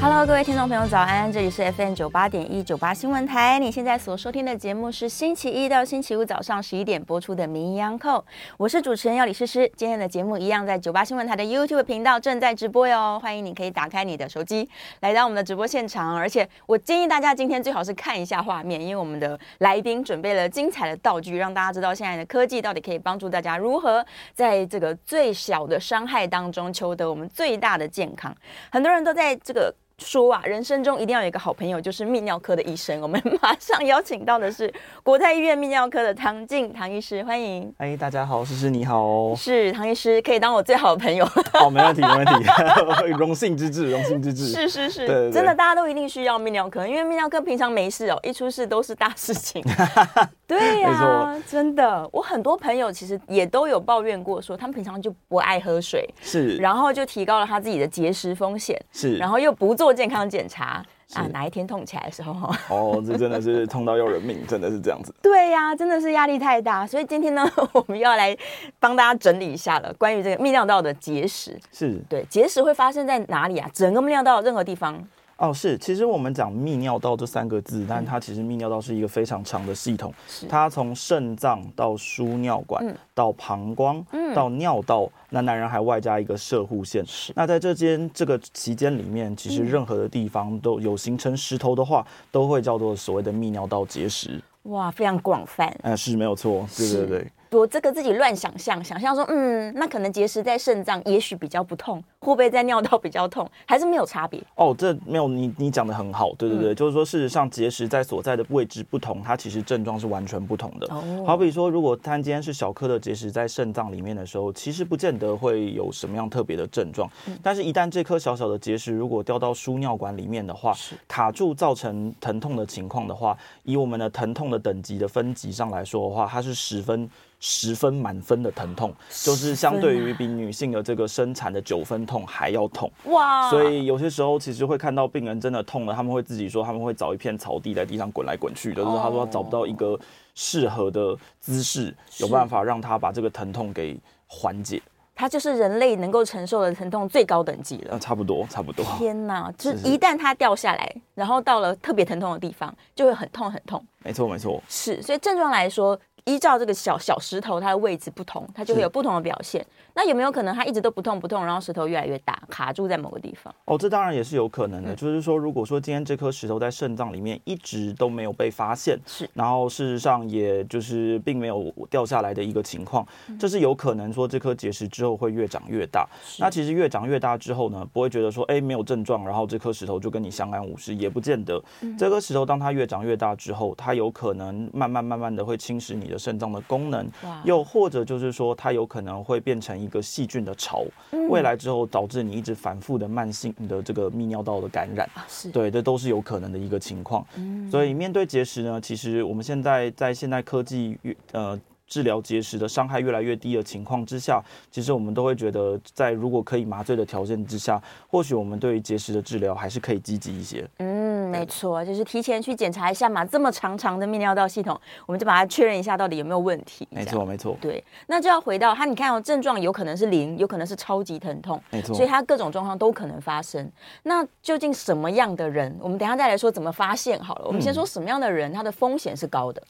Hello，各位听众朋友，早安！这里是 FM 九八点一九八新闻台。你现在所收听的节目是星期一到星期五早上十一点播出的《名医 On Call》，我是主持人要李诗诗。今天的节目一样在九八新闻台的 YouTube 频道正在直播哟，欢迎你可以打开你的手机来到我们的直播现场。而且我建议大家今天最好是看一下画面，因为我们的来宾准备了精彩的道具，让大家知道现在的科技到底可以帮助大家如何在这个最小的伤害当中求得我们最大的健康。很多人都在这个。说啊，人生中一定要有一个好朋友，就是泌尿科的医生。我们马上邀请到的是国泰医院泌尿科的唐静唐医师，欢迎。哎，大家好，诗诗你好。是唐医师，可以当我最好的朋友。好，没问题，没问题，荣幸之至，荣幸之至。是是是，真的，大家都一定需要泌尿科，因为泌尿科平常没事哦，一出事都是大事情。对呀、啊，真的，我很多朋友其实也都有抱怨过，说他们平常就不爱喝水，是，然后就提高了他自己的结石风险，是，然后又不做健康检查啊，哪一天痛起来的时候，哦，这真的是痛到要人命，真的是这样子。对呀、啊，真的是压力太大，所以今天呢，我们要来帮大家整理一下了，关于这个泌尿道的结石，是对，结石会发生在哪里啊？整个泌尿道任何地方。哦，是，其实我们讲泌尿道这三个字，但它其实泌尿道是一个非常长的系统，它从肾脏到输尿管，嗯、到膀胱，嗯、到尿道，那男人还外加一个射护腺。那在这间这个期间里面，其实任何的地方都有形成石头的话，都会叫做所谓的泌尿道结石。哇，非常广泛。哎、呃，是没有错，对对对。我这个自己乱想象，想象说，嗯，那可能结石在肾脏，也许比较不痛，会不会在尿道比较痛，还是没有差别？哦，这没有，你你讲的很好，对对对，嗯、就是说，事实上结石在所在的位置不同，它其实症状是完全不同的。哦，好比说，如果他今天是小颗的结石在肾脏里面的时候，其实不见得会有什么样特别的症状，嗯、但是一旦这颗小小的结石如果掉到输尿管里面的话，是卡住造成疼痛的情况的话，以我们的疼痛的等级的分级上来说的话，它是十分。十分满分的疼痛，就是相对于比女性的这个生产的九分痛还要痛哇！所以有些时候其实会看到病人真的痛了，他们会自己说他们会找一片草地在地上滚来滚去，就是他说他找不到一个适合的姿势，有办法让他把这个疼痛给缓解。它就是人类能够承受的疼痛最高等级了。差不多，差不多。天哪！就是一旦它掉下来，然后到了特别疼痛的地方，就会很痛很痛。没错，没错。是，所以症状来说。依照这个小小石头，它的位置不同，它就会有不同的表现。那有没有可能它一直都不痛不痛，然后石头越来越大，卡住在某个地方？哦，这当然也是有可能的。嗯、就是说，如果说今天这颗石头在肾脏里面一直都没有被发现，是，然后事实上也就是并没有掉下来的一个情况，这是有可能说这颗结石之后会越长越大。那其实越长越大之后呢，不会觉得说哎没有症状，然后这颗石头就跟你相安无事，也不见得。嗯、这颗石头当它越长越大之后，它有可能慢慢慢慢的会侵蚀你的肾脏的功能，又或者就是说它有可能会变成一个细菌的巢，未来之后导致你一直反复的慢性的这个泌尿道的感染，是对，这都是有可能的一个情况。所以面对结石呢，其实我们现在在现代科技呃。治疗结石的伤害越来越低的情况之下，其实我们都会觉得，在如果可以麻醉的条件之下，或许我们对于结石的治疗还是可以积极一些。嗯，没错，就是提前去检查一下嘛。这么长长的泌尿道系统，我们就把它确认一下到底有没有问题。没错，没错。对，那就要回到它，你看哦，症状有可能是零，有可能是超级疼痛，没错。所以它各种状况都可能发生。那究竟什么样的人？我们等一下再来说怎么发现好了。我们先说什么样的人，他的风险是高的。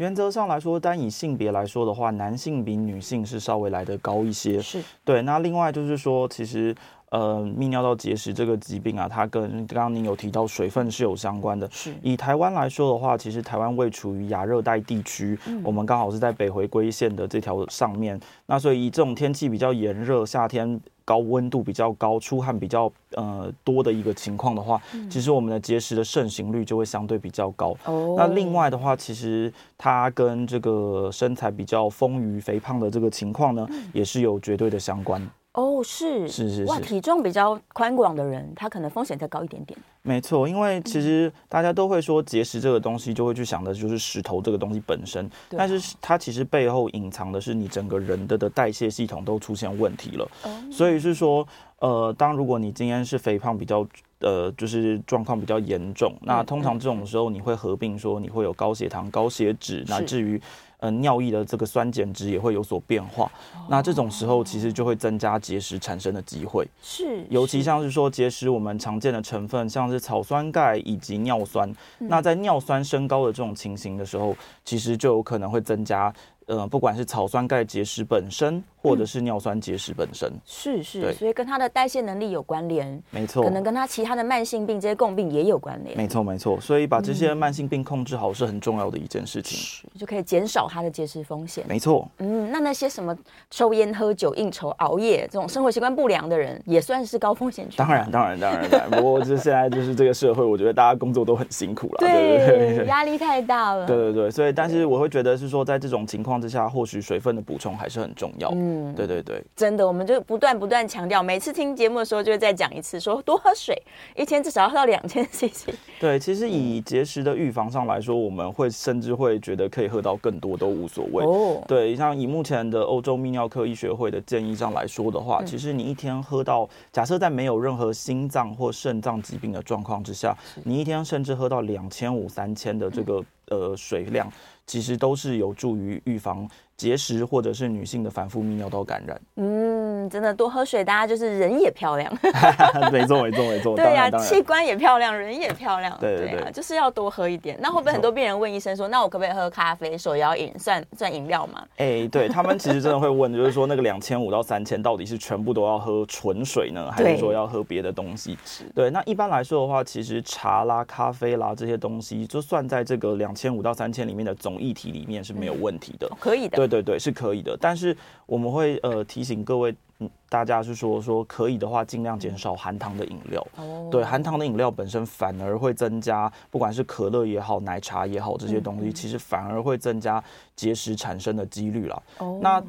原则上来说，单以性别来说的话，男性比女性是稍微来得高一些。是对。那另外就是说，其实呃，泌尿道结石这个疾病啊，它跟刚刚您有提到水分是有相关的。是。以台湾来说的话，其实台湾位处于亚热带地区，嗯、我们刚好是在北回归线的这条上面。那所以以这种天气比较炎热，夏天。高温度比较高，出汗比较呃多的一个情况的话，嗯、其实我们的结石的盛行率就会相对比较高。哦，那另外的话，其实它跟这个身材比较丰腴肥胖的这个情况呢，嗯、也是有绝对的相关。哦，是是是是，哇，体重比较宽广的人，他可能风险再高一点点。没错，因为其实大家都会说结石这个东西，就会去想的就是石头这个东西本身，对但是它其实背后隐藏的是你整个人的的代谢系统都出现问题了。哦、所以是说，呃，当如果你今天是肥胖比较呃，就是状况比较严重。那通常这种时候，你会合并说你会有高血糖、高血脂，乃至于。呃，尿液的这个酸碱值也会有所变化，哦、那这种时候其实就会增加结石产生的机会。是，尤其像是说结石，我们常见的成分像是草酸钙以及尿酸，嗯、那在尿酸升高的这种情形的时候，其实就有可能会增加。呃，不管是草酸钙结石本身，或者是尿酸结石本身，嗯、是是，所以跟它的代谢能力有关联，没错，可能跟它其他的慢性病这些共病也有关联，没错没错。所以把这些慢性病控制好是很重要的一件事情，嗯、就可以减少它的结石风险。没错，嗯，那那些什么抽烟、喝酒、应酬、熬夜这种生活习惯不良的人，也算是高风险群。当然当然当然当然，不过就现在就是这个社会，我觉得大家工作都很辛苦了，对对对？对，压力太大了，对对对。所以，但是我会觉得是说，在这种情况之下，或许水。分的补充还是很重要。嗯，对对对，真的，我们就不断不断强调，每次听节目的时候就会再讲一次，说多喝水，一天至少要喝到两千 CC。对，其实以结石的预防上来说，我们会甚至会觉得可以喝到更多都无所谓。哦，对，像以目前的欧洲泌尿科医学会的建议上来说的话，其实你一天喝到，假设在没有任何心脏或肾脏疾病的状况之下，你一天甚至喝到两千五三千的这个呃水量，其实都是有助于预防。结石或者是女性的反复泌尿道感染，嗯，真的多喝水，大家就是人也漂亮，没错没错没错，对呀、啊，器官也漂亮，人也漂亮，对对对，对啊，就是要多喝一点。那会不会很多病人问医生说，那我可不可以喝咖啡、手摇饮，算算饮料吗？哎、欸，对他们其实真的会问，就是说那个两千五到三千到底是全部都要喝纯水呢，还是说要喝别的东西？对，对，那一般来说的话，其实茶啦、咖啡啦这些东西，就算在这个两千五到三千里面的总液体里面是没有问题的，嗯、可以的。对。对对，是可以的，但是我们会呃提醒各位，嗯，大家是说说可以的话，尽量减少含糖的饮料。哦，对，含糖的饮料本身反而会增加，不管是可乐也好，奶茶也好，这些东西其实反而会增加结石产生的几率了。哦，那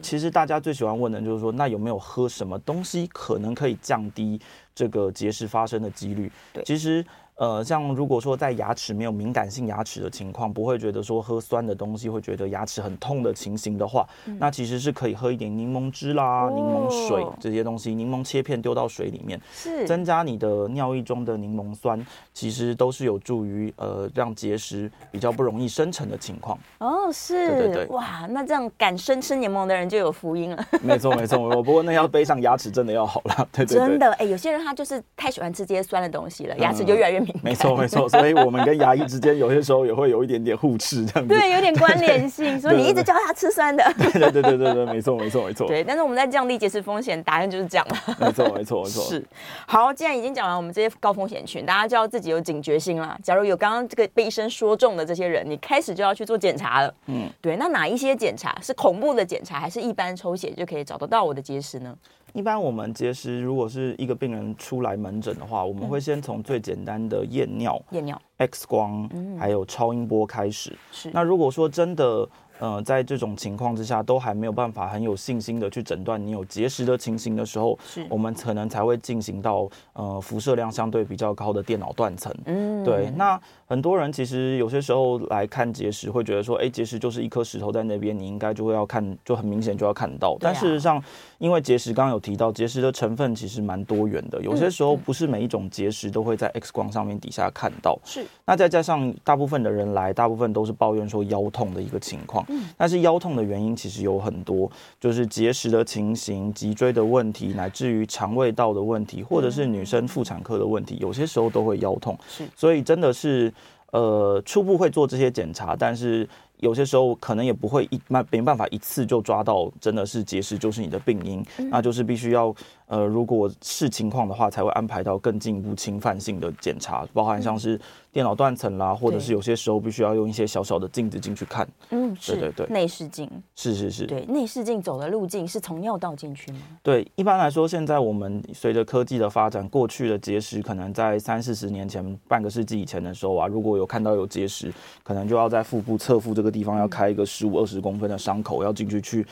其实大家最喜欢问的就是说，那有没有喝什么东西可能可以降低这个结石发生的几率？对，其实。呃，像如果说在牙齿没有敏感性牙齿的情况，不会觉得说喝酸的东西会觉得牙齿很痛的情形的话，嗯、那其实是可以喝一点柠檬汁啦、哦、柠檬水这些东西，柠檬切片丢到水里面，是增加你的尿液中的柠檬酸，其实都是有助于呃让结石比较不容易生成的情况。哦，是，对对对，哇，那这样敢生吃柠檬的人就有福音了。没错没错，我不过那要背上牙齿真的要好了，对对对，真的哎，有些人他就是太喜欢吃这些酸的东西了，牙齿就越来越。没错没错，所以我们跟牙医之间有些时候也会有一点点互斥这样子。对，有点关联性，所以你一直叫他吃酸的。对对对对对对，没错没错没错。对，但是我们在降低结石风险，答案就是这样了。没错没错没错。是，好，既然已经讲完我们这些高风险群，大家就要自己有警觉心啦。假如有刚刚这个被医生说中的这些人，你开始就要去做检查了。嗯，对，那哪一些检查是恐怖的检查，还是一般抽血就可以找得到我的结石呢？一般我们结石，如果是一个病人出来门诊的话，我们会先从最简单的验尿、验尿、X 光，还有超音波开始。是。那如果说真的。呃，在这种情况之下，都还没有办法很有信心的去诊断你有结石的情形的时候，是我们可能才会进行到呃辐射量相对比较高的电脑断层。嗯，对。那很多人其实有些时候来看结石，会觉得说，哎，结石就是一颗石头在那边，你应该就会要看，就很明显就要看到。但事实上，因为结石刚刚有提到，结石的成分其实蛮多元的，有些时候不是每一种结石都会在 X 光上面底下看到。是。那再加上大部分的人来，大部分都是抱怨说腰痛的一个情况。嗯，但是腰痛的原因其实有很多，就是结石的情形、脊椎的问题，乃至于肠胃道的问题，或者是女生妇产科的问题，有些时候都会腰痛。是，所以真的是，呃，初步会做这些检查，但是。有些时候可能也不会一没没办法一次就抓到，真的是结石就是你的病因，嗯、那就是必须要呃，如果是情况的话，才会安排到更进一步侵犯性的检查，包含像是电脑断层啦，或者是有些时候必须要用一些小小的镜子进去看。嗯，对对对，内视镜。是是是。对，内视镜走的路径是从尿道进去吗？对，一般来说，现在我们随着科技的发展，过去的结石可能在三四十年前、半个世纪以前的时候啊，如果有看到有结石，可能就要在腹部侧腹这个。地方要开一个十五二十公分的伤口，要进去去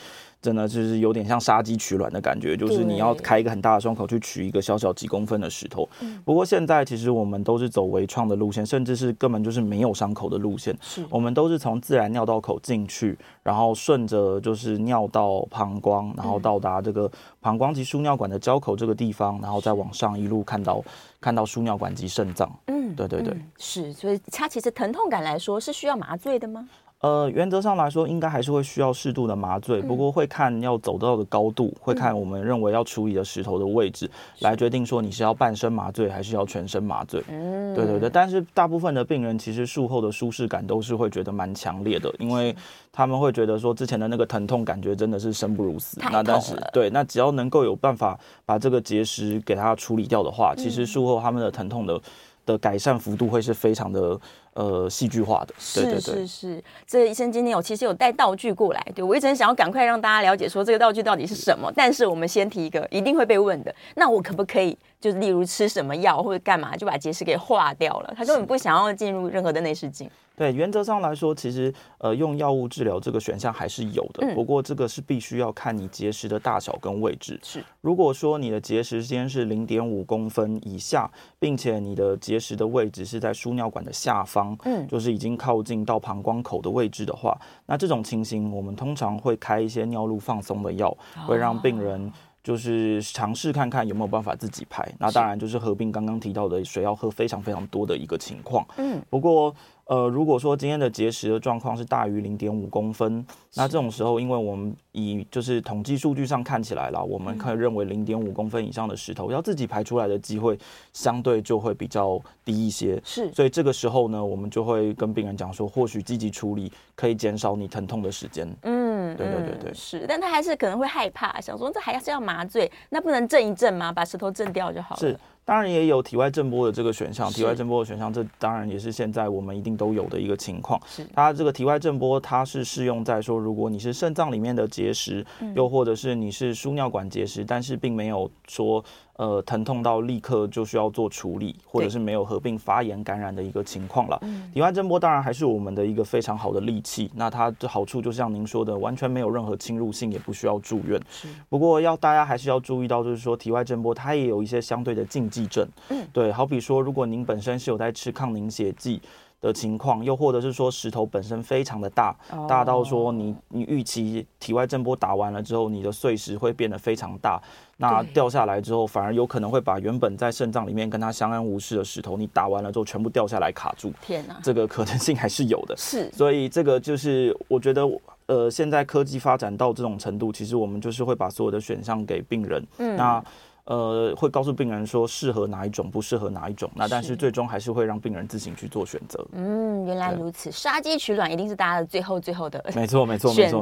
真的就是有点像杀鸡取卵的感觉，就是你要开一个很大的伤口去取一个小小几公分的石头。不过现在其实我们都是走微创的路线，甚至是根本就是没有伤口的路线。是我们都是从自然尿道口进去，然后顺着就是尿道膀胱，然后到达这个膀胱及输尿管的交口这个地方，然后再往上一路看到看到输尿管及肾脏。嗯，对对对，嗯、是。所以它其实疼痛感来说是需要麻醉的吗？呃，原则上来说，应该还是会需要适度的麻醉，不过会看要走到的高度，会看我们认为要处理的石头的位置，来决定说你是要半身麻醉还是要全身麻醉。嗯，对对对。但是大部分的病人其实术后的舒适感都是会觉得蛮强烈的，因为他们会觉得说之前的那个疼痛感觉真的是生不如死。那但是对，那只要能够有办法把这个结石给它处理掉的话，其实术后他们的疼痛的的改善幅度会是非常的。呃，戏剧化的，对对对，是是是。这医生今天有其实有带道具过来，对，我一直很想要赶快让大家了解说这个道具到底是什么。但是我们先提一个一定会被问的，那我可不可以就是例如吃什么药或者干嘛就把结石给化掉了？他根本不想要进入任何的内视镜。对，原则上来说，其实呃用药物治疗这个选项还是有的，嗯、不过这个是必须要看你结石的大小跟位置。是，如果说你的结石间是零点五公分以下，并且你的结石的位置是在输尿管的下方，嗯，就是已经靠近到膀胱口的位置的话，那这种情形我们通常会开一些尿路放松的药，会让病人就是尝试看看有没有办法自己排。那当然就是合并刚刚提到的水要喝非常非常多的一个情况。嗯，不过。呃，如果说今天的结石的状况是大于零点五公分，那这种时候，因为我们以就是统计数据上看起来啦，我们可以认为零点五公分以上的石头要自己排出来的机会相对就会比较低一些。是，所以这个时候呢，我们就会跟病人讲说，或许积极处理可以减少你疼痛的时间。嗯，对对对对，是，但他还是可能会害怕，想说这还是要麻醉，那不能震一震吗？把石头震掉就好了。是。当然也有体外震波的这个选项，体外震波的选项，这当然也是现在我们一定都有的一个情况。是，它这个体外震波，它是适用在说，如果你是肾脏里面的结石，又或者是你是输尿管结石，但是并没有说。呃，疼痛到立刻就需要做处理，或者是没有合并发炎感染的一个情况了。体外震波当然还是我们的一个非常好的利器。那它的好处就像您说的，完全没有任何侵入性，也不需要住院。不过要大家还是要注意到，就是说体外震波它也有一些相对的禁忌症。嗯，对，好比说，如果您本身是有在吃抗凝血剂。的情况，又或者是说石头本身非常的大，大到说你你预期体外震波打完了之后，你的碎石会变得非常大，那掉下来之后，反而有可能会把原本在肾脏里面跟它相安无事的石头，你打完了之后全部掉下来卡住。天哪，这个可能性还是有的。是，所以这个就是我觉得，呃，现在科技发展到这种程度，其实我们就是会把所有的选项给病人。嗯，那。呃，会告诉病人说适合哪一种，不适合哪一种。那但是最终还是会让病人自行去做选择。嗯，原来如此，杀鸡取卵一定是大家的最后最后的没错没错没错。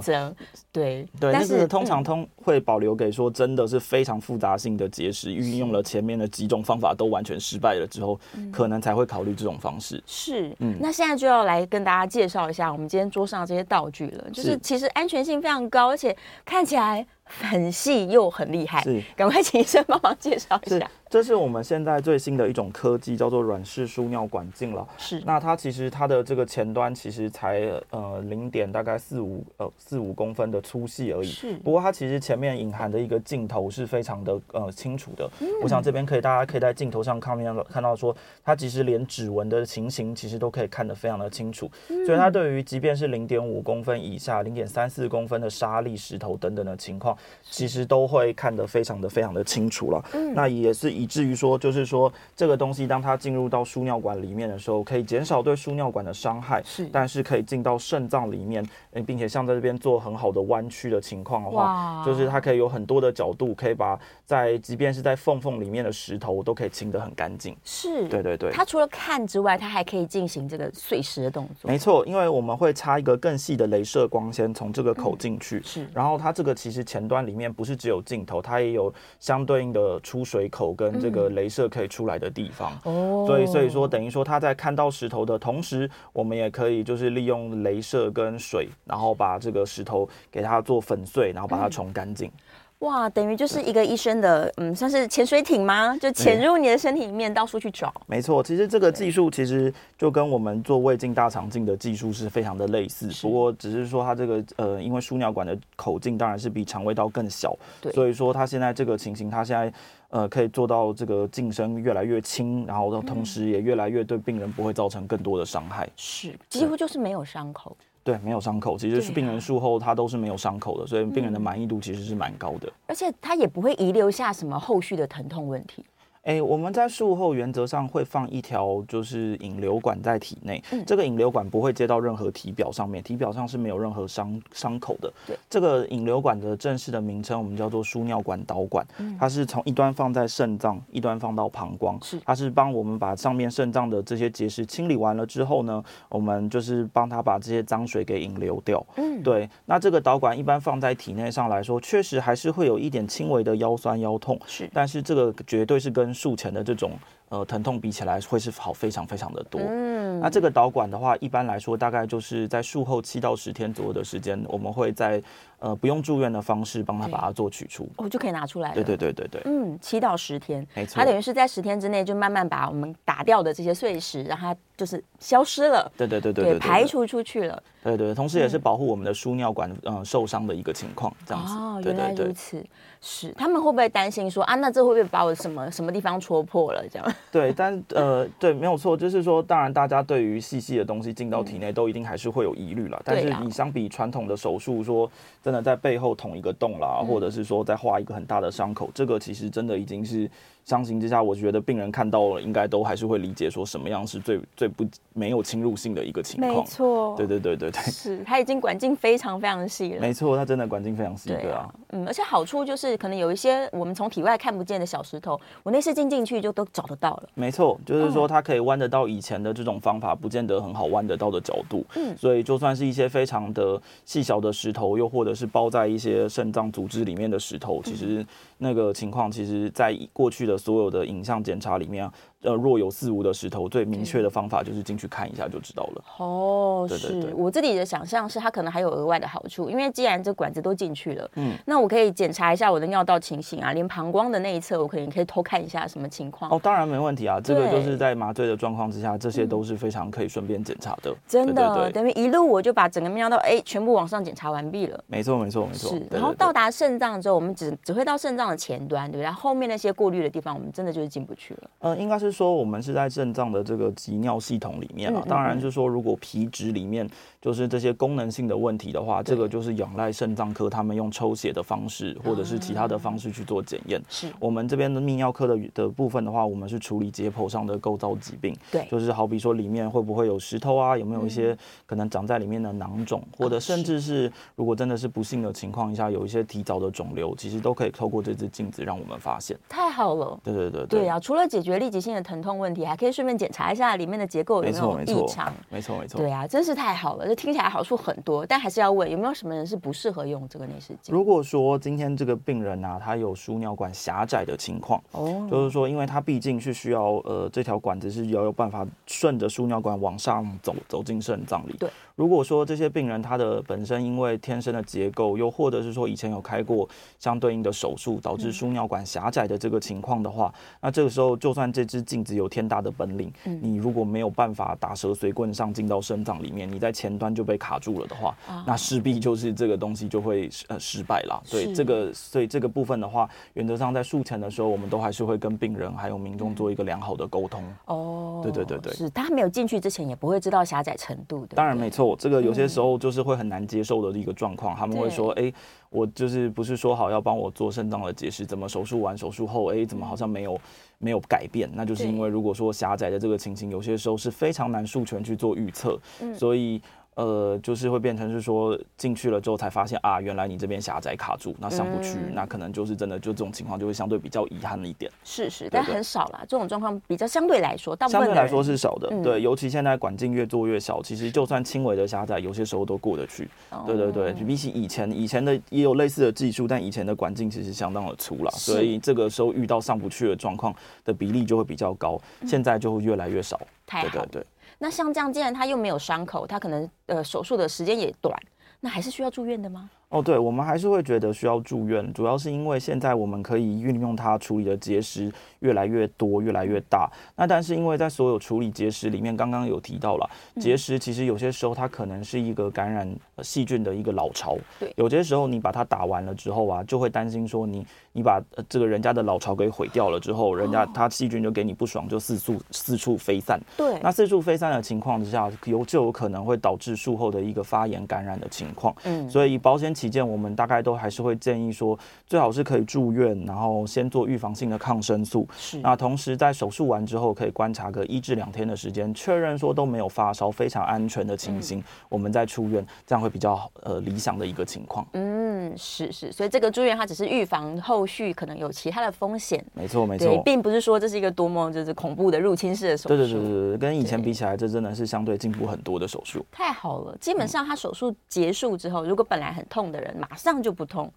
对对，但是通常通会保留给说真的是非常复杂性的结石，运用了前面的几种方法都完全失败了之后，可能才会考虑这种方式。是，嗯，那现在就要来跟大家介绍一下我们今天桌上这些道具了，就是其实安全性非常高，而且看起来。很细又很厉害，是，赶快请医生帮忙介绍一下。这是我们现在最新的一种科技，叫做软式输尿管镜了。是，那它其实它的这个前端其实才呃零点大概四五呃四五公分的粗细而已。是，不过它其实前面隐含的一个镜头是非常的呃清楚的。嗯，我想这边可以大家可以在镜头上看到看到说，它其实连指纹的情形其实都可以看得非常的清楚。嗯，所以它对于即便是零点五公分以下、零点三四公分的沙粒石头等等的情况，其实都会看得非常的非常的清楚了。嗯，那也是以。以至于说，就是说，这个东西当它进入到输尿管里面的时候，可以减少对输尿管的伤害，是，但是可以进到肾脏里面，并且像在这边做很好的弯曲的情况的话，就是它可以有很多的角度，可以把在即便是在缝缝里面的石头都可以清得很干净。是，对对对。它除了看之外，它还可以进行这个碎石的动作。没错，因为我们会插一个更细的镭射光纤从这个口进去，是，然后它这个其实前端里面不是只有镜头，它也有相对应的出水口跟。这个镭射可以出来的地方，哦，所以所以说等于说它在看到石头的同时，我们也可以就是利用镭射跟水，然后把这个石头给它做粉碎，然后把它冲干净。哇，等于就是一个医生的，嗯，算是潜水艇吗？就潜入你的身体里面，到处去找。没错，其实这个技术其实就跟我们做胃镜、大肠镜的技术是非常的类似，不过只是说它这个呃，因为输尿管的口径当然是比肠胃道更小，对，所以说它现在这个情形，它现在呃可以做到这个晋升越来越轻，然后同时也越来越对病人不会造成更多的伤害，是几乎就是没有伤口。对，没有伤口，其实是病人术后他都是没有伤口的，啊、所以病人的满意度其实是蛮高的，而且他也不会遗留下什么后续的疼痛问题。哎，我们在术后原则上会放一条就是引流管在体内，嗯，这个引流管不会接到任何体表上面，体表上是没有任何伤伤口的。对，这个引流管的正式的名称我们叫做输尿管导管，嗯，它是从一端放在肾脏，一端放到膀胱，是，它是帮我们把上面肾脏的这些结石清理完了之后呢，我们就是帮它把这些脏水给引流掉。嗯，对，那这个导管一般放在体内上来说，确实还是会有一点轻微的腰酸腰痛，是，但是这个绝对是跟术前的这种呃疼痛比起来，会是好非常非常的多。嗯，那这个导管的话，一般来说大概就是在术后七到十天左右的时间，我们会在呃不用住院的方式帮他把它做取出，哦，就可以拿出来了。对对对对对，嗯，七到十天，没错，它等于是在十天之内就慢慢把我们打掉的这些碎石，让它就是消失了。对对对对对，排除出去了。对对，同时也是保护我们的输尿管嗯、呃、受伤的一个情况，这样子。哦，原来如此。是，他们会不会担心说啊，那这会不会把我什么什么地方戳破了？这样。对，但呃，对，没有错，就是说，当然大家对于细细的东西进到体内，都一定还是会有疑虑了。但是你相比传统的手术，说真的，在背后捅一个洞啦，或者是说再画一个很大的伤口，这个其实真的已经是。相形之下，我觉得病人看到了，应该都还是会理解说什么样是最最不没有侵入性的一个情况。没错，对对对对对，是他已经管径非常非常细了。没错，他真的管径非常细，对啊，嗯，而且好处就是可能有一些我们从体外看不见的小石头，我内视镜进去就都找得到了。没错，就是说它可以弯得到以前的这种方法不见得很好弯得到的角度。嗯，所以就算是一些非常的细小的石头，又或者是包在一些肾脏组织里面的石头，其实那个情况，其实在过去的所有的影像。检查里面，呃，若有似无的石头，最明确的方法就是进去看一下就知道了。哦，对对对，是我自己的想象是，它可能还有额外的好处，因为既然这管子都进去了，嗯，那我可以检查一下我的尿道情形啊，连膀胱的那一侧，我可能可以偷看一下什么情况。哦，当然没问题啊，这个就是在麻醉的状况之下，这些都是非常可以顺便检查的。真的，等于一路我就把整个尿道哎全部往上检查完毕了。没错，没错，没错。是，然后到达肾脏之后，我们只只会到肾脏的前端，对不对？后面那些过滤的地方，我们真的就是进不去了。呃，应该是说我们是在肾脏的这个集尿系统里面啊。当然就是说，如果皮质里面就是这些功能性的问题的话，这个就是仰赖肾脏科他们用抽血的方式或者是其他的方式去做检验。是我们这边的泌尿科的的部分的话，我们是处理解剖上的构造疾病。对，就是好比说里面会不会有石头啊，有没有一些可能长在里面的囊肿，或者甚至是如果真的是不幸的情况下，有一些提早的肿瘤，其实都可以透过这只镜子让我们发现。太好了。对对对对。对啊，除了解决立即性的疼痛问题，还可以顺便检查一下里面的结构有没有异常。没错没错。对啊，真是太好了，这听起来好处很多，但还是要问有没有什么人是不适合用这个内视镜？如果说今天这个病人啊，他有输尿管狭窄的情况，哦，就是说，因为他毕竟是需要呃这条管子是要有办法顺着输尿管往上走走进肾脏里。对。如果说这些病人他的本身因为天生的结构，又或者是说以前有开过相对应的手术，导致输尿管狭窄的这个情况的话，那这个时候就算这只镜子有天大的本领，你如果没有办法打蛇随棍上进到肾脏里面，你在前端就被卡住了的话，那势必就是这个东西就会呃失败了。对这个，所以这个部分的话，原则上在术前的时候，我们都还是会跟病人还有民众做一个良好的沟通。哦，对对对对，是他没有进去之前也不会知道狭窄程度的。当然没错。这个有些时候就是会很难接受的一个状况，他们会说：“哎，我就是不是说好要帮我做肾脏的结石，怎么手术完手术后，哎，怎么好像没有没有改变？那就是因为如果说狭窄的这个情形，有些时候是非常难术前去做预测，所以。”呃，就是会变成是说进去了之后才发现啊，原来你这边狭窄卡住，那上不去，嗯、那可能就是真的就这种情况就会相对比较遗憾了一点。是是，但很少啦，这种状况比较相对来说，大部分相对来说是少的。嗯、对，尤其现在管径越做越小，其实就算轻微的狭窄，有些时候都过得去。对对对，比起以前，以前的也有类似的技术，但以前的管径其实相当的粗了，所以这个时候遇到上不去的状况的比例就会比较高，现在就会越来越少。太好。对对对。那像这样，既然他又没有伤口，他可能呃手术的时间也短，那还是需要住院的吗？哦，对，我们还是会觉得需要住院，主要是因为现在我们可以运用它处理的结石越来越多，越来越大。那但是因为在所有处理结石里面，刚刚有提到了结石，其实有些时候它可能是一个感染细菌的一个老巢。对，有些时候你把它打完了之后啊，就会担心说你你把这个人家的老巢给毁掉了之后，人家他细菌就给你不爽，就四处四处飞散。对，那四处飞散的情况之下，有就有可能会导致术后的一个发炎感染的情况。嗯，所以保险起见，我们大概都还是会建议说，最好是可以住院，然后先做预防性的抗生素。是。那同时在手术完之后，可以观察个一至两天的时间，确认说都没有发烧，非常安全的情形，嗯、我们再出院，这样会比较呃理想的一个情况。嗯，是是，所以这个住院它只是预防后续可能有其他的风险。没错没错，并不是说这是一个多么就是恐怖的入侵式的手术。对对对对对，跟以前比起来，这真的是相对进步很多的手术。太好了，基本上他手术结束之后，如果本来很痛的人，马上就不痛。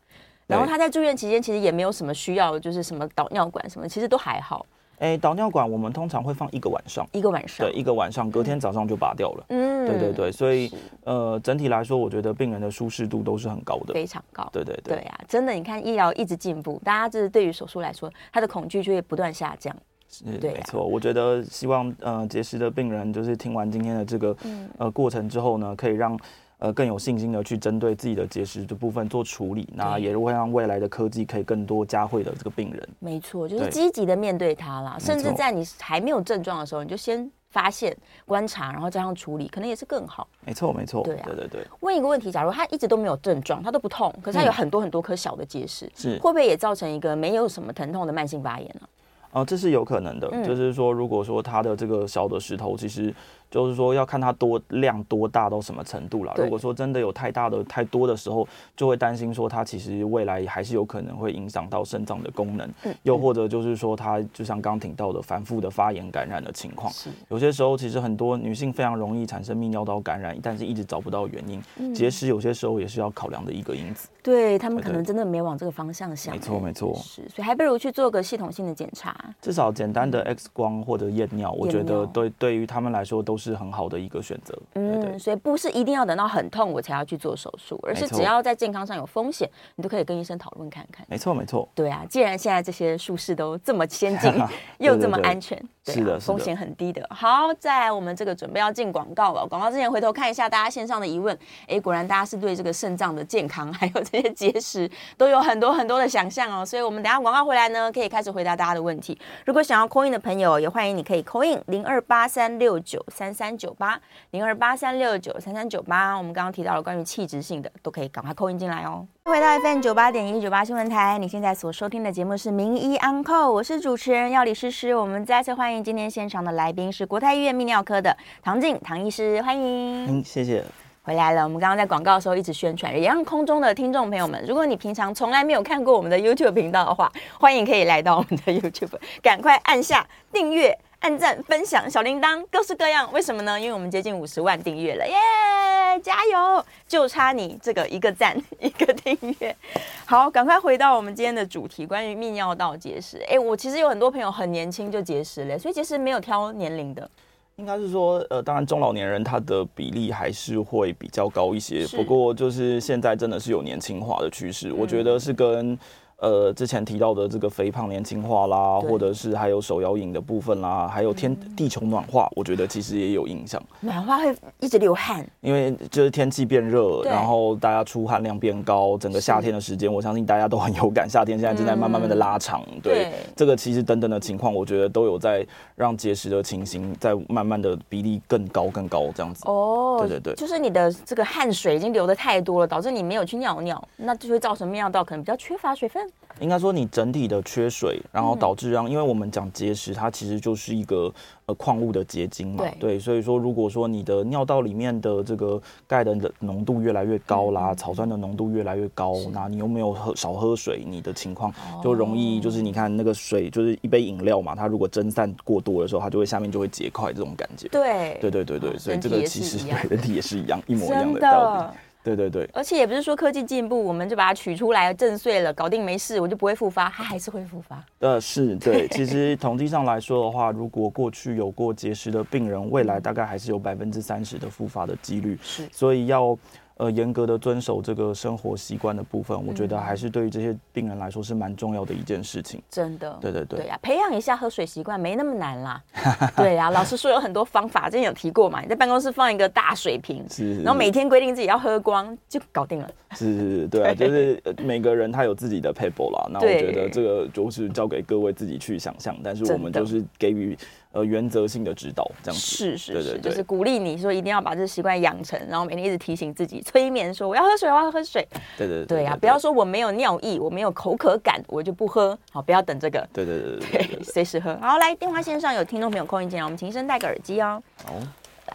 然后他在住院期间，其实也没有什么需要，就是什么导尿管什么，其实都还好。哎，导尿管我们通常会放一个晚上，一个晚上，对，一个晚上，隔天早上就拔掉了。嗯，对对对，所以呃，整体来说，我觉得病人的舒适度都是很高的，非常高。对对对，对啊，真的，你看医疗一直进步，大家就是对于手术来说，他的恐惧就会不断下降。是，对，没错。我觉得希望呃结石的病人就是听完今天的这个嗯呃过程之后呢，可以让。呃，更有信心的去针对自己的结石的部分做处理，那也会让未来的科技可以更多加惠的这个病人。没错，就是积极的面对它啦，甚至在你还没有症状的时候，你就先发现、观察，然后加上处理，可能也是更好。没错，没错。对啊，对对对。问一个问题，假如他一直都没有症状，他都不痛，可是他有很多很多颗小的结石，嗯、是会不会也造成一个没有什么疼痛的慢性发炎呢？啊、呃，这是有可能的，嗯、就是说，如果说他的这个小的石头，其实。就是说要看它多量多大到什么程度了。如果说真的有太大的太多的时候，就会担心说它其实未来还是有可能会影响到肾脏的功能。嗯又或者就是说它就像刚提到的反复的发炎感染的情况。有些时候其实很多女性非常容易产生泌尿道感染，但是一直找不到原因。结石有些时候也是要考量的一个因子。对，他们可能真的没往这个方向想。没错没错。是，所以还不如去做个系统性的检查。至少简单的 X 光或者验尿，我觉得对对于他们来说都是很好的一个选择，嗯，所以不是一定要等到很痛我才要去做手术，而是只要在健康上有风险，你都可以跟医生讨论看看。没错，没错。对啊，既然现在这些术式都这么先进，又这么安全，对是的，风险很低的。好，在我们这个准备要进广告了，广告之前回头看一下大家线上的疑问，哎，果然大家是对这个肾脏的健康还有这些结石都有很多很多的想象哦，所以我们等下广告回来呢，可以开始回答大家的问题。如果想要 call in 的朋友，也欢迎你可以 call in 零二八三六九三三九八。零二八三六九三三九八，我们刚刚提到了关于器质性的，都可以赶快扣音进来哦。回到 FM 九八点一九八新闻台，你现在所收听的节目是《名医安扣》，我是主持人药理诗诗。我们再次欢迎今天现场的来宾是国泰医院泌尿科的唐静唐医师，欢迎。嗯，谢谢。回来了，我们刚刚在广告的时候一直宣传，也让空中的听众朋友们，如果你平常从来没有看过我们的 YouTube 频道的话，欢迎可以来到我们的 YouTube，赶快按下订阅。按赞、分享、小铃铛，各式各样。为什么呢？因为我们接近五十万订阅了，耶、yeah！加油，就差你这个一个赞、一个订阅。好，赶快回到我们今天的主题，关于泌尿道结石。哎，我其实有很多朋友很年轻就结石了，所以其实没有挑年龄的。应该是说，呃，当然中老年人他的比例还是会比较高一些，不过就是现在真的是有年轻化的趋势，嗯、我觉得是跟。呃，之前提到的这个肥胖年轻化啦，或者是还有手摇饮的部分啦，还有天地球暖化，我觉得其实也有影响。暖化会一直流汗，因为就是天气变热，然后大家出汗量变高，整个夏天的时间，我相信大家都很有感。夏天现在正在慢慢慢的拉长，对这个其实等等的情况，我觉得都有在让结石的情形在慢慢的比例更高更高这样子。哦，对对对，就是你的这个汗水已经流的太多了，导致你没有去尿尿，那就会造成泌尿道可能比较缺乏水分。应该说你整体的缺水，然后导致让，因为我们讲结石，它其实就是一个呃矿物的结晶嘛，对，所以说如果说你的尿道里面的这个钙的浓度越来越高啦，草酸的浓度越来越高，那你又没有喝少喝水，你的情况就容易就是你看那个水就是一杯饮料嘛，它如果蒸散过多的时候，它就会下面就会结块这种感觉。对，对对对对，所以这个其实对 人体也是一样一模一样的道理。对对对，而且也不是说科技进步，我们就把它取出来震碎了，搞定没事，我就不会复发，它还是会复发。呃，是对，其实统计上来说的话，如果过去有过结石的病人，未来大概还是有百分之三十的复发的几率。是，所以要。呃严格的遵守这个生活习惯的部分，我觉得还是对于这些病人来说是蛮重要的一件事情。真的，对对对，对呀、啊，培养一下喝水习惯没那么难啦。对呀、啊，老师说有很多方法，之前有提过嘛，你在办公室放一个大水瓶，是，然后每天规定自己要喝光就搞定了。是是是，对啊，就是每个人他有自己的 paper 啦。那我觉得这个就是交给各位自己去想象，但是我们就是给予。呃，原则性的指导这样子是是是，就是鼓励你说一定要把这个习惯养成，然后每天一直提醒自己，催眠说我要喝水，我要喝水。对对对啊，不要说我没有尿意，我没有口渴感，我就不喝。好，不要等这个。对对对 对，随时喝。好，来电话线上有听众朋友空音进来，我们请医生戴个耳机哦。好，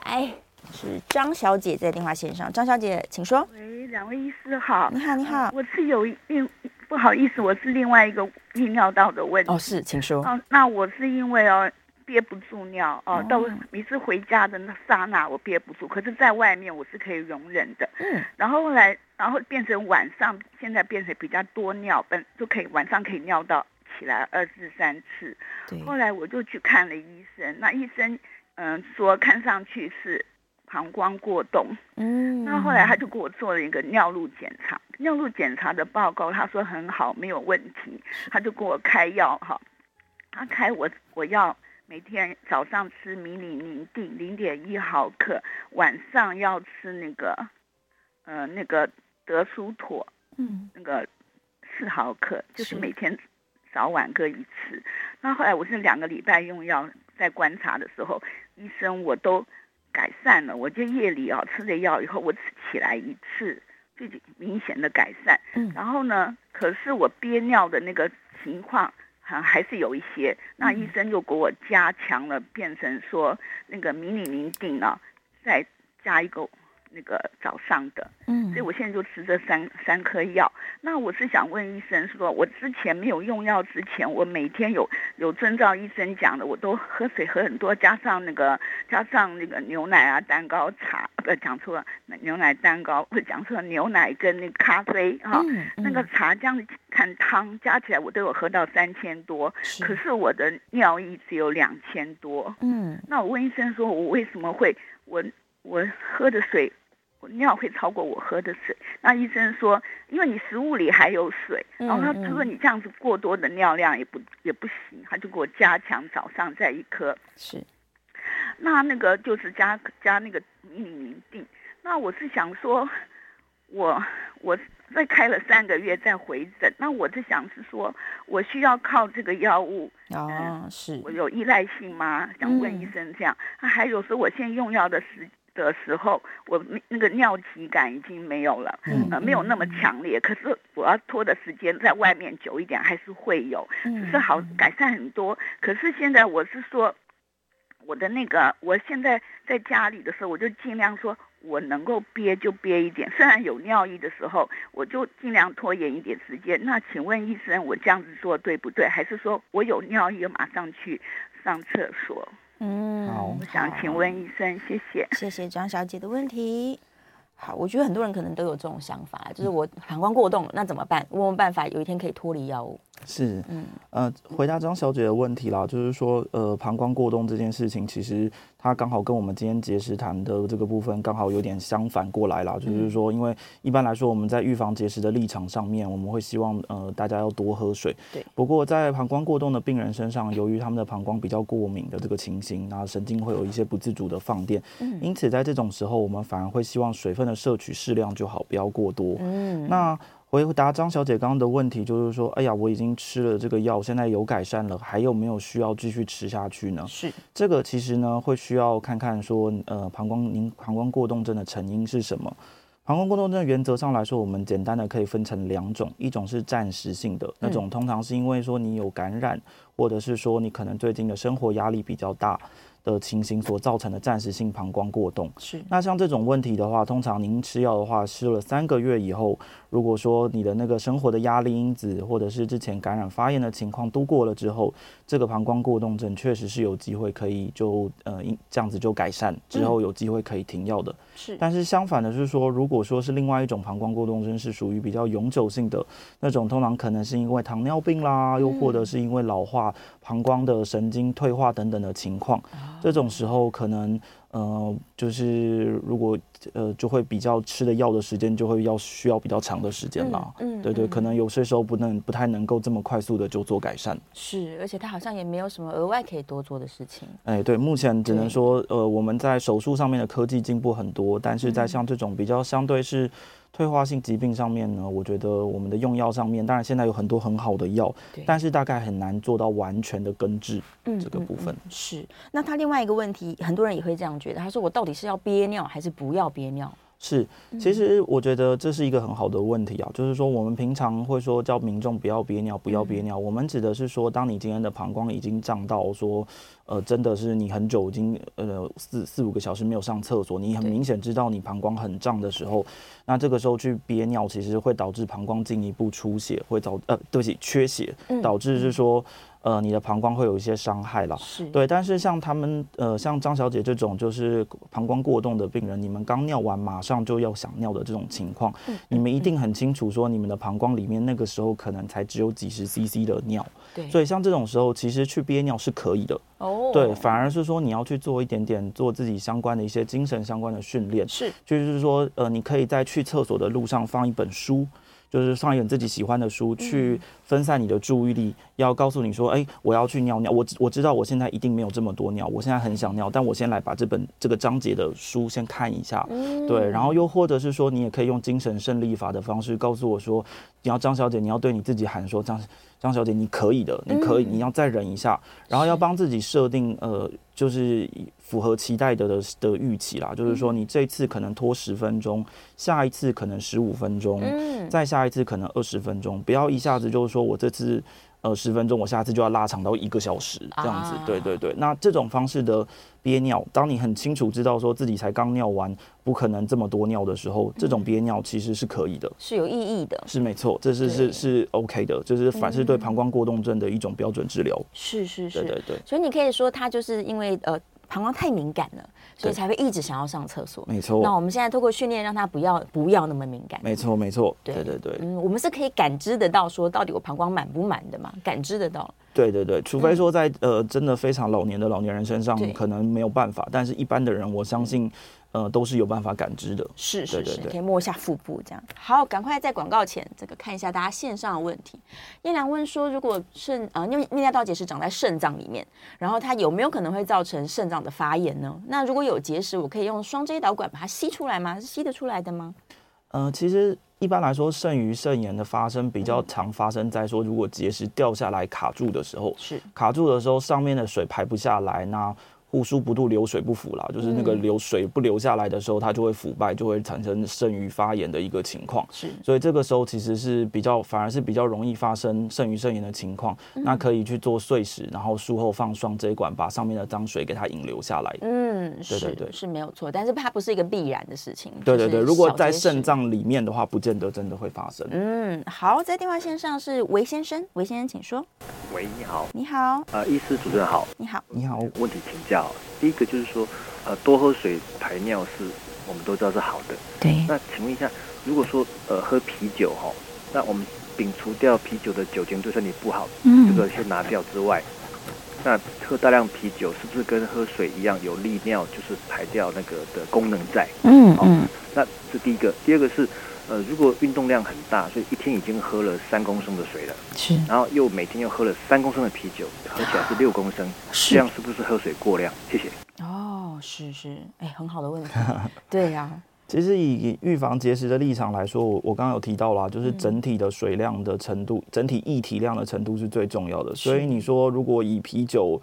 来是张小姐在电话线上，张小姐请说。喂，两位医师好。你好，你好。我是有一不好意思，我是另外一个泌尿道的问题。哦，是，请说。哦，那我是因为哦。憋不住尿哦，到每次回家的那刹那，我憋不住。可是，在外面我是可以容忍的。嗯。然后后来，然后变成晚上，现在变成比较多尿，本就可以晚上可以尿到起来二至三次。对。后来我就去看了医生，那医生嗯、呃、说看上去是膀胱过动。嗯。那后来他就给我做了一个尿路检查，尿路检查的报告他说很好，没有问题，他就给我开药哈。他开我我要。每天早上吃迷你宁定零点一毫克，晚上要吃那个，呃，那个德舒妥，嗯，那个四毫克，就是每天早晚各一次。那后来我是两个礼拜用药，在观察的时候，医生我都改善了。我就夜里啊吃了药以后，我起来一次，最明显的改善。嗯，然后呢，可是我憋尿的那个情况。还还是有一些，那医生又给我加强了，变成说那个迷你宁定啊，再加一个。那个早上的，嗯，所以我现在就吃这三三颗药。那我是想问医生说，我之前没有用药之前，我每天有有遵照医生讲的，我都喝水喝很多，加上那个加上那个牛奶啊、蛋糕、茶，不讲错了，牛奶、蛋糕，不讲错了，牛奶跟那个咖啡哈，嗯嗯、那个茶这样子看汤加起来，我都有喝到三千多，可是我的尿意只有两千多。嗯，那我问医生说，我为什么会我我喝的水？尿会超过我喝的水，那医生说，因为你食物里还有水，然后他他说你这样子过多的尿量也不也不行，他就给我加强早上再一颗。是，那那个就是加加那个迷你宁定。那我是想说，我我再开了三个月再回诊，那我是想是说我需要靠这个药物啊，是我有依赖性吗？想问医生这样。那还有说我现在用药的时。的时候，我那个尿急感已经没有了，嗯、呃，没有那么强烈。可是我要拖的时间在外面久一点，还是会有，只是好改善很多。可是现在我是说，我的那个，我现在在家里的时候，我就尽量说我能够憋就憋一点。虽然有尿意的时候，我就尽量拖延一点时间。那请问医生，我这样子做对不对？还是说我有尿意，马上去上厕所？嗯，好，我想请问医生，谢谢，谢谢张小姐的问题。好，我觉得很多人可能都有这种想法，就是我膀胱过动，那怎么办？问问办法，有一天可以脱离药物。是，嗯，呃，回答张小姐的问题啦，就是说，呃，膀胱过动这件事情，其实它刚好跟我们今天节食谈的这个部分刚好有点相反过来啦。就是说，因为一般来说我们在预防结石的立场上面，我们会希望呃大家要多喝水。对。不过在膀胱过动的病人身上，由于他们的膀胱比较过敏的这个情形，那神经会有一些不自主的放电，嗯，因此在这种时候，我们反而会希望水分的摄取适量就好，不要过多。嗯，那。回答张小姐刚刚的问题，就是说，哎呀，我已经吃了这个药，现在有改善了，还有没有需要继续吃下去呢？是，这个其实呢，会需要看看说，呃，膀胱您膀胱过动症的成因是什么？膀胱过动症原则上来说，我们简单的可以分成两种，一种是暂时性的那种，通常是因为说你有感染，或者是说你可能最近的生活压力比较大。的情形所造成的暂时性膀胱过动是。那像这种问题的话，通常您吃药的话，吃了三个月以后，如果说你的那个生活的压力因子，或者是之前感染发炎的情况都过了之后，这个膀胱过动症确实是有机会可以就呃这样子就改善之后有机会可以停药的。是。但是相反的是说，如果说是另外一种膀胱过动症，是属于比较永久性的那种，通常可能是因为糖尿病啦，又或者是因为老化膀胱的神经退化等等的情况，这种时候可能。呃，就是如果呃，就会比较吃的药的时间就会要需要比较长的时间啦。嗯，对对，可能有些时候不能不太能够这么快速的就做改善。是，而且他好像也没有什么额外可以多做的事情。哎，对，目前只能说，呃，我们在手术上面的科技进步很多，但是在像这种比较相对是。退化性疾病上面呢，我觉得我们的用药上面，当然现在有很多很好的药，但是大概很难做到完全的根治嗯这个部分。嗯嗯嗯、是，那他另外一个问题，很多人也会这样觉得，他说我到底是要憋尿还是不要憋尿？是，其实我觉得这是一个很好的问题啊，就是说我们平常会说叫民众不要憋尿，不要憋尿，我们指的是说，当你今天的膀胱已经胀到说，呃，真的是你很久已经呃四四五个小时没有上厕所，你很明显知道你膀胱很胀的时候，那这个时候去憋尿，其实会导致膀胱进一步出血，会导呃对不起缺血，导致是说。呃，你的膀胱会有一些伤害了，是对。但是像他们，呃，像张小姐这种就是膀胱过动的病人，你们刚尿完马上就要想尿的这种情况，嗯、你们一定很清楚说，你们的膀胱里面那个时候可能才只有几十 CC 的尿，对。所以像这种时候，其实去憋尿是可以的，哦，对。反而是说你要去做一点点做自己相关的一些精神相关的训练，是，就是说，呃，你可以在去厕所的路上放一本书。就是上一本自己喜欢的书，去分散你的注意力。要告诉你说，哎，我要去尿尿。我我知道我现在一定没有这么多尿，我现在很想尿，但我先来把这本这个章节的书先看一下。对，然后又或者是说，你也可以用精神胜利法的方式告诉我说，你要张小姐，你要对你自己喊说，张张小姐，你可以的，你可以，你要再忍一下，然后要帮自己设定呃，就是。符合期待的的的预期啦，就是说你这次可能拖十分钟，下一次可能十五分钟，再下一次可能二十分钟，不要一下子就是说我这次呃十分钟，我下次就要拉长到一个小时这样子。对对对，那这种方式的憋尿，当你很清楚知道说自己才刚尿完，不可能这么多尿的时候，这种憋尿其实是可以的，是有意义的，是没错，这是是是 OK 的，就是反是对膀胱过动症的一种标准治疗。是是是，对对对，所以你可以说它就是因为呃。膀胱太敏感了，所以才会一直想要上厕所。没错。那我们现在透过训练，让他不要不要那么敏感。没错，没错。对对对。嗯，我们是可以感知得到，说到底我膀胱满不满的嘛？感知得到。对对对，除非说在呃真的非常老年的老年人身上可能没有办法，但是一般的人，我相信。呃，都是有办法感知的，是是是，可以摸一下腹部这样。好，赶快在广告前这个看一下大家线上的问题。燕良问说，如果肾呃，因为泌尿道结石长在肾脏里面，然后它有没有可能会造成肾脏的发炎呢？那如果有结石，我可以用双 J 导管把它吸出来吗？是吸得出来的吗？呃，其实一般来说，肾盂肾炎的发生比较常发生在说，如果结石掉下来卡住的时候，是卡住的时候，上面的水排不下来，那。护输不度，流水不腐啦，就是那个流水不流下来的时候，它就会腐败，就会产生肾盂发炎的一个情况。是，所以这个时候其实是比较，反而是比较容易发生肾盂肾炎的情况。那可以去做碎石，然后术后放双 J 管，把上面的脏水给它引流下来。嗯，对对对，是，是没有错，但是它不是一个必然的事情。对对对，如果在肾脏里面的话，不见得真的会发生。嗯，好，在电话线上是韦先生，韦先生请说。喂，你好。你好。呃，医师主任好。你好。你好。问题请教。第一个就是说，呃，多喝水排尿是我们都知道是好的。对。那请问一下，如果说呃喝啤酒哈，那我们摒除掉啤酒的酒精对身体不好，嗯，这个先拿掉之外，那喝大量啤酒是不是跟喝水一样有利尿，就是排掉那个的功能在？嗯嗯。那这第一个，第二个是。呃，如果运动量很大，所以一天已经喝了三公升的水了，是，然后又每天又喝了三公升的啤酒，合起来是六公升，是，这样是不是喝水过量？谢谢。哦，是是，哎，很好的问题。对呀、啊，其实以预防结石的立场来说，我我刚刚有提到啦，就是整体的水量的程度，嗯、整体液体量的程度是最重要的。所以你说，如果以啤酒。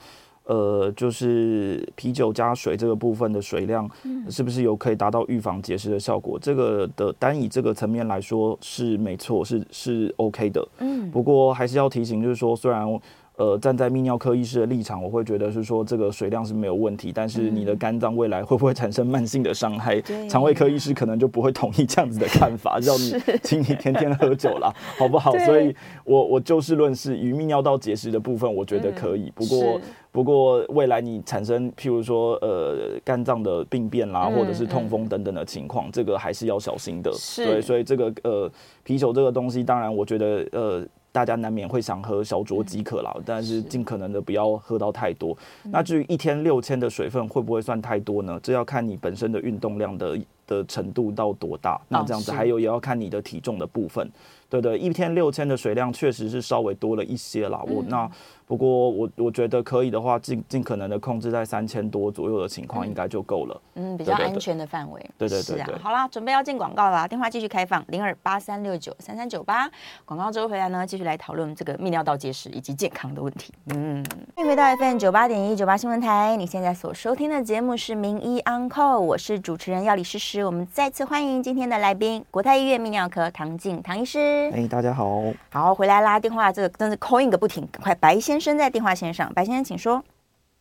呃，就是啤酒加水这个部分的水量，是不是有可以达到预防结石的效果？这个的单以这个层面来说是没错，是是 OK 的。嗯，不过还是要提醒，就是说虽然。呃，站在泌尿科医师的立场，我会觉得是说这个水量是没有问题，但是你的肝脏未来会不会产生慢性的伤害？肠胃科医师可能就不会同意这样子的看法，让你请你天天喝酒啦，好不好？所以我我就事论事，与泌尿道结石的部分，我觉得可以。不过不过未来你产生譬如说呃肝脏的病变啦，或者是痛风等等的情况，这个还是要小心的。对，所以这个呃啤酒这个东西，当然我觉得呃。大家难免会想喝小酌即可啦，但是尽可能的不要喝到太多。那至于一天六千的水分会不会算太多呢？这要看你本身的运动量的的程度到多大。那这样子还有也要看你的体重的部分。对对，一天六千的水量确实是稍微多了一些啦。我那。不过我我觉得可以的话，尽尽可能的控制在三千多左右的情况，应该就够了。嗯，比较安全的范围。对对对，是啊。好啦，准备要进广告啦，电话继续开放零二八三六九三三九八。广告之后回来呢，继续来讨论这个泌尿道结石以及健康的问题。嗯，欢迎回到 FM 九八点一九八新闻台，你现在所收听的节目是名医 Uncle，我是主持人药理诗诗。我们再次欢迎今天的来宾，国泰医院泌尿科唐静唐医师。哎，大家好。好，回来啦，电话这个真是 call in 个不停，赶快白先生在电话线上，白先生请说。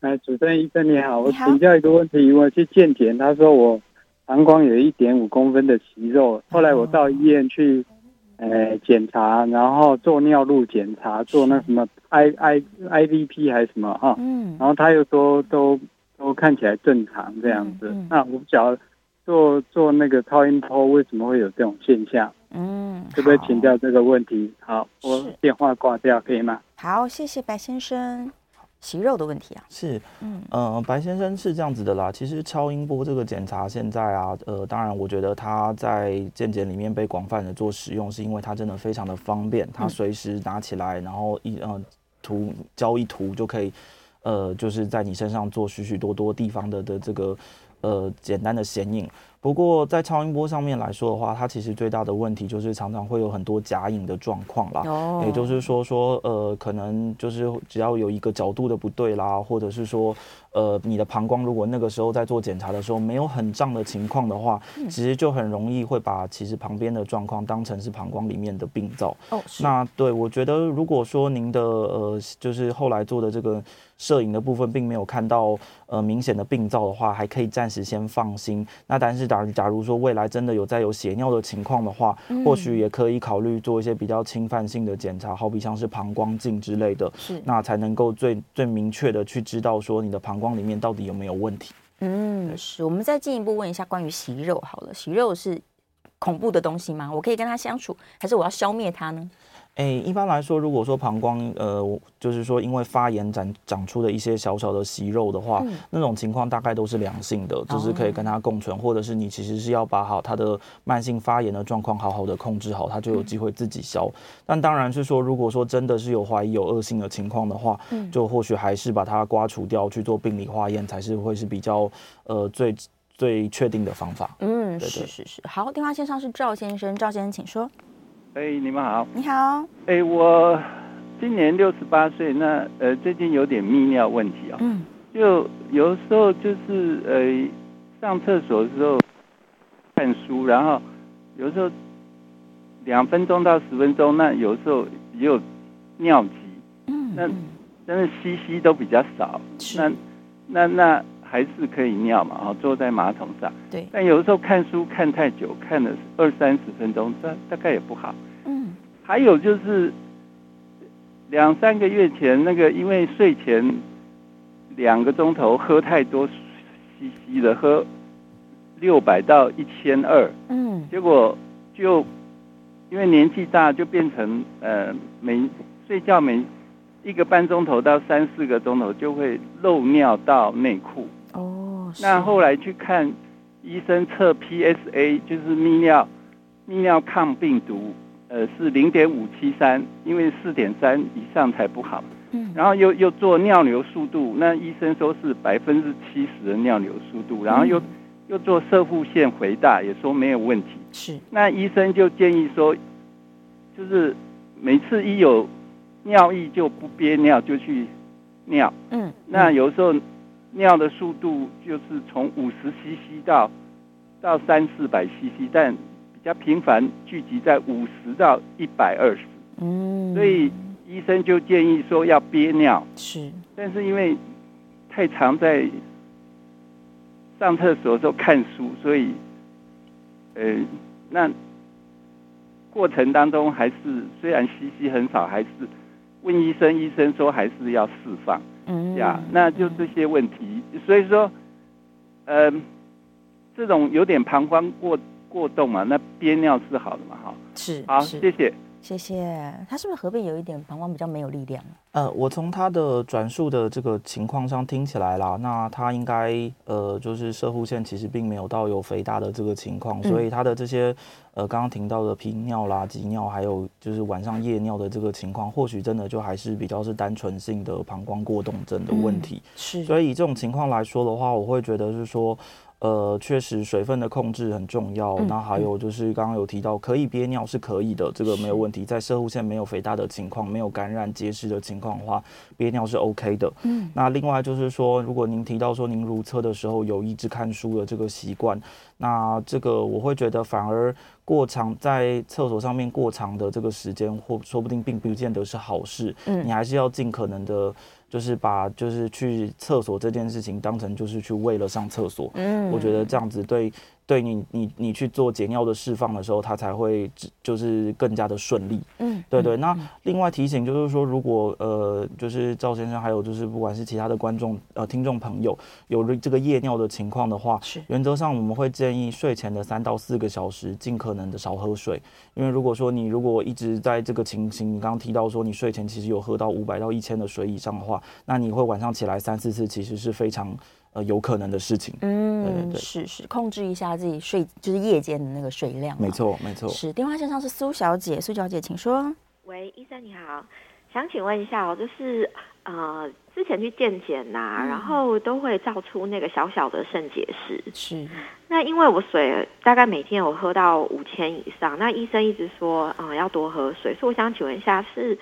哎，主持人医生你好，我请教一个问题，我去健检，他说我膀胱有一点五公分的息肉，后来我到医院去，呃，检查，然后做尿路检查，做那什么 I I I V P 还是什么哈，嗯，然后他又说都都看起来正常这样子，嗯嗯、那我不晓得做做那个超音波为什么会有这种现象？嗯，可不可以请教这个问题？好，我电话挂掉可以吗？好，谢谢白先生。息肉的问题啊，是，嗯，呃，白先生是这样子的啦。其实超音波这个检查现在啊，呃，当然我觉得它在健检里面被广泛的做使用，是因为它真的非常的方便，它随时拿起来，然后一呃涂胶一涂就可以，呃，就是在你身上做许许多多地方的的这个呃简单的显影。不过在超音波上面来说的话，它其实最大的问题就是常常会有很多假影的状况啦。哦，也就是说说呃，可能就是只要有一个角度的不对啦，或者是说呃，你的膀胱如果那个时候在做检查的时候没有很胀的情况的话，嗯，其实就很容易会把其实旁边的状况当成是膀胱里面的病灶。哦，那对我觉得如果说您的呃，就是后来做的这个摄影的部分并没有看到呃明显的病灶的话，还可以暂时先放心。那但是。假假如说未来真的有再有血尿的情况的话，嗯、或许也可以考虑做一些比较侵犯性的检查，好比像是膀胱镜之类的，是那才能够最最明确的去知道说你的膀胱里面到底有没有问题。嗯，是我们再进一步问一下关于息肉好了，息肉是恐怖的东西吗？我可以跟他相处，还是我要消灭它呢？诶、欸，一般来说，如果说膀胱，呃，就是说因为发炎长长出的一些小小的息肉的话，嗯、那种情况大概都是良性的，就是可以跟它共存，哦、或者是你其实是要把好它的慢性发炎的状况好好的控制好，它就有机会自己消。嗯、但当然是说，如果说真的是有怀疑有恶性的情况的话，嗯、就或许还是把它刮除掉去做病理化验，才是会是比较呃最最确定的方法。嗯，对对是是是。好，电话线上是赵先生，赵先生请说。哎，你们好。你好。哎，我今年六十八岁，那呃最近有点泌尿问题啊、哦。嗯。就有时候就是呃上厕所的时候看书，然后有时候两分钟到十分钟，那有时候也有尿急。嗯。那但是吸吸都比较少。是。那那那还是可以尿嘛？哦，坐在马桶上。对。但有的时候看书看太久，看了二三十分钟，大大概也不好。嗯还有就是两三个月前，那个因为睡前两个钟头喝太多稀稀的，喝六百到一千二，嗯，结果就因为年纪大，就变成呃每睡觉每一个半钟头到三四个钟头就会漏尿到内裤。哦，那后来去看医生测 PSA，就是泌尿泌尿抗病毒。呃，是零点五七三，因为四点三以上才不好。嗯，然后又又做尿流速度，那医生说是百分之七十的尿流速度，然后又、嗯、又做射护腺回大，也说没有问题。是，那医生就建议说，就是每次一有尿意就不憋尿就去尿。嗯，嗯那有时候尿的速度就是从五十 CC 到到三四百 CC，但比较频繁，聚集在五十到一百二十，嗯，所以医生就建议说要憋尿，是，但是因为太常在上厕所的时候看书，所以，呃，那过程当中还是虽然吸吸很少，还是问医生，医生说还是要释放，嗯，呀，那就这些问题，所以说，呃，这种有点膀胱过。过动嘛，那憋尿是好的嘛，哈，是，好，谢谢。谢谢。他是不是合并有一点膀胱比较没有力量？呃，我从他的转述的这个情况上听起来啦，那他应该呃就是射护腺其实并没有到有肥大的这个情况，所以他的这些呃刚刚听到的频尿啦、急尿，还有就是晚上夜尿的这个情况，或许真的就还是比较是单纯性的膀胱过动症的问题。是，所以以这种情况来说的话，我会觉得是说。呃，确实水分的控制很重要。嗯、那还有就是刚刚有提到，可以憋尿是可以的，这个没有问题。在射护腺没有肥大的情况，没有感染结石的情况的话，憋尿是 OK 的。嗯。那另外就是说，如果您提到说您如厕的时候有一直看书的这个习惯，那这个我会觉得反而过长在厕所上面过长的这个时间，或说不定并不见得是好事。嗯。你还是要尽可能的。就是把就是去厕所这件事情当成就是去为了上厕所，嗯，我觉得这样子对。对你，你你去做解尿的释放的时候，它才会就是更加的顺利。嗯，对对。那另外提醒就是说，如果呃，就是赵先生还有就是不管是其他的观众呃听众朋友有了这个夜尿的情况的话，是原则上我们会建议睡前的三到四个小时尽可能的少喝水，因为如果说你如果一直在这个情形，你刚刚提到说你睡前其实有喝到五百到一千的水以上的话，那你会晚上起来三四次，其实是非常。呃，有可能的事情，嗯，对对对，是是，控制一下自己睡，就是夜间的那个水量。没错，没错。是电话线上是苏小姐，苏小姐，请说。喂，医生你好，想请问一下哦，就是呃，之前去健检呐，嗯、然后都会照出那个小小的肾结石。是。那因为我水大概每天有喝到五千以上，那医生一直说啊、呃、要多喝水，所以我想请问一下是。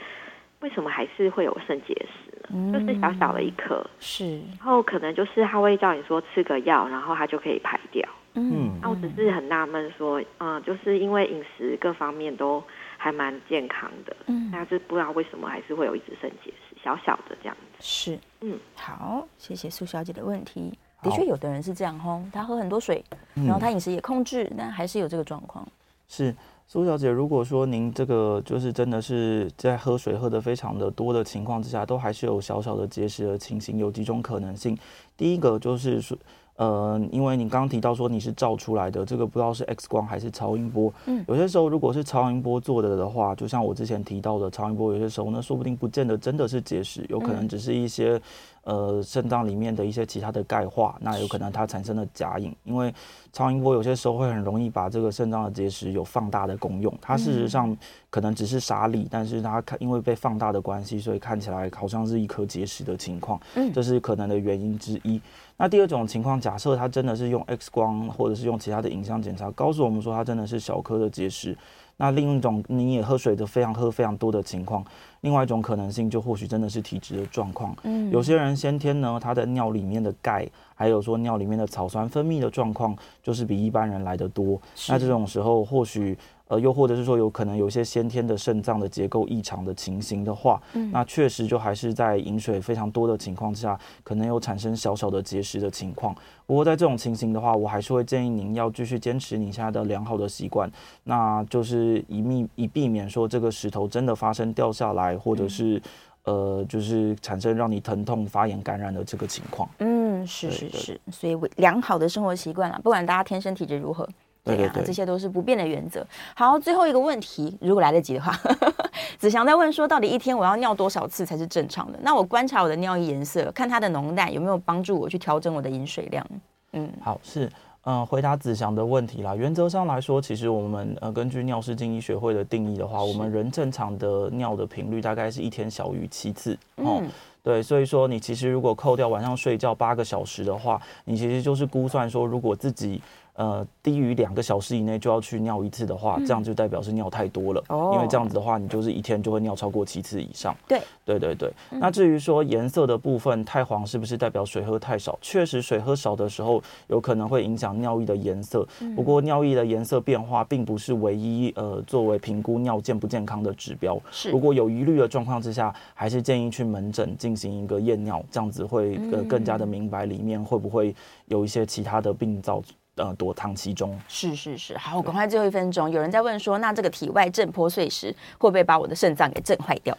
为什么还是会有肾结石呢？嗯、就是小小的一颗，是，然后可能就是他会叫你说吃个药，然后它就可以排掉。嗯，那我只是很纳闷说，嗯，就是因为饮食各方面都还蛮健康的，嗯，但是不知道为什么还是会有一直肾结石，小小的这样子。是，嗯，好，谢谢苏小姐的问题。的确，有的人是这样吼，他喝很多水，然后他饮食也控制，但还是有这个状况。是。苏小姐，如果说您这个就是真的是在喝水喝得非常的多的情况之下，都还是有小小的结石的情形，有几种可能性。第一个就是说，呃，因为你刚刚提到说你是照出来的，这个不知道是 X 光还是超音波。嗯，有些时候如果是超音波做的的话，就像我之前提到的超音波，有些时候呢，说不定不见得真的是结石，有可能只是一些。呃，肾脏里面的一些其他的钙化，那有可能它产生了假影，因为超音波有些时候会很容易把这个肾脏的结石有放大的功用，它事实上可能只是沙粒，但是它看因为被放大的关系，所以看起来好像是一颗结石的情况，嗯这是可能的原因之一。那第二种情况，假设它真的是用 X 光或者是用其他的影像检查，告诉我们说它真的是小颗的结石。那另一种，你也喝水的非常喝非常多的情况，另外一种可能性就或许真的是体质的状况。嗯，有些人先天呢，他的尿里面的钙，还有说尿里面的草酸分泌的状况，就是比一般人来的多。那这种时候或许。呃，又或者是说有可能有些先天的肾脏的结构异常的情形的话，嗯，那确实就还是在饮水非常多的情况之下，可能有产生小小的结石的情况。不过在这种情形的话，我还是会建议您要继续坚持你现在的良好的习惯，那就是以避以避免说这个石头真的发生掉下来，或者是呃，就是产生让你疼痛、发炎、感染的这个情况。嗯，是是是，所以良好的生活习惯啦，不管大家天生体质如何。对啊，这些都是不变的原则。好，最后一个问题，如果来得及的话，子祥在问说，到底一天我要尿多少次才是正常的？那我观察我的尿液颜色，看它的浓淡有没有帮助我去调整我的饮水量。嗯，好，是，嗯、呃，回答子祥的问题啦。原则上来说，其实我们呃根据尿失禁医学会的定义的话，我们人正常的尿的频率大概是一天小于七次。哦、嗯，对，所以说你其实如果扣掉晚上睡觉八个小时的话，你其实就是估算说，如果自己呃，低于两个小时以内就要去尿一次的话，这样就代表是尿太多了。哦，因为这样子的话，你就是一天就会尿超过七次以上。对，对对对。那至于说颜色的部分，太黄是不是代表水喝太少？确实，水喝少的时候有可能会影响尿液的颜色。不过，尿液的颜色变化并不是唯一呃作为评估尿健不健康的指标。是。如果有疑虑的状况之下，还是建议去门诊进行一个验尿，这样子会呃更加的明白里面会不会有一些其他的病灶。呃躲藏其中。是是是，好，我赶快最后一分钟，有人在问说，那这个体外震波碎石会不会把我的肾脏给震坏掉？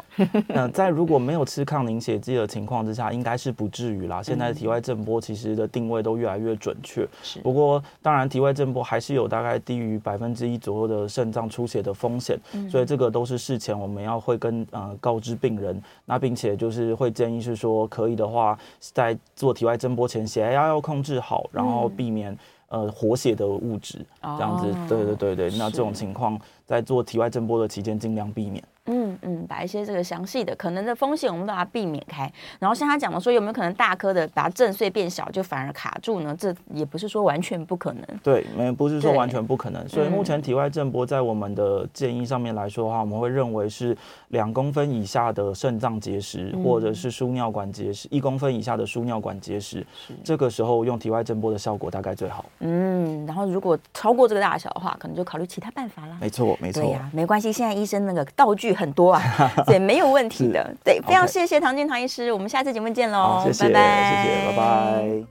那 在如果没有吃抗凝血剂的情况之下，应该是不至于啦。现在的体外震波其实的定位都越来越准确。是，不过当然体外震波还是有大概低于百分之一左右的肾脏出血的风险，嗯、所以这个都是事前我们要会跟呃告知病人，那并且就是会建议是说可以的话，在做体外震波前血压要控制好，然后避免。呃，活血的物质这样子，哦、对对对对，那这种情况在做体外震波的期间尽量避免。嗯嗯，把一些这个详细的可能的风险，我们都把它避免开。然后像他讲的说，有没有可能大颗的把它震碎变小，就反而卡住呢？这也不是说完全不可能。对，没不是说完全不可能。所以目前体外震波在我们的建议上面来说的话，我们会认为是两公分以下的肾脏结石，嗯、或者是输尿管结石，一公分以下的输尿管结石，是这个时候用体外震波的效果大概最好。嗯，然后如果超过这个大小的话，可能就考虑其他办法啦。没错，没错。对呀、啊，没关系，现在医生那个道具很多啊，对，没有问题的。对，非常谢谢唐建唐医师，我们下次节目见喽，谢谢，拜拜，谢谢，拜拜。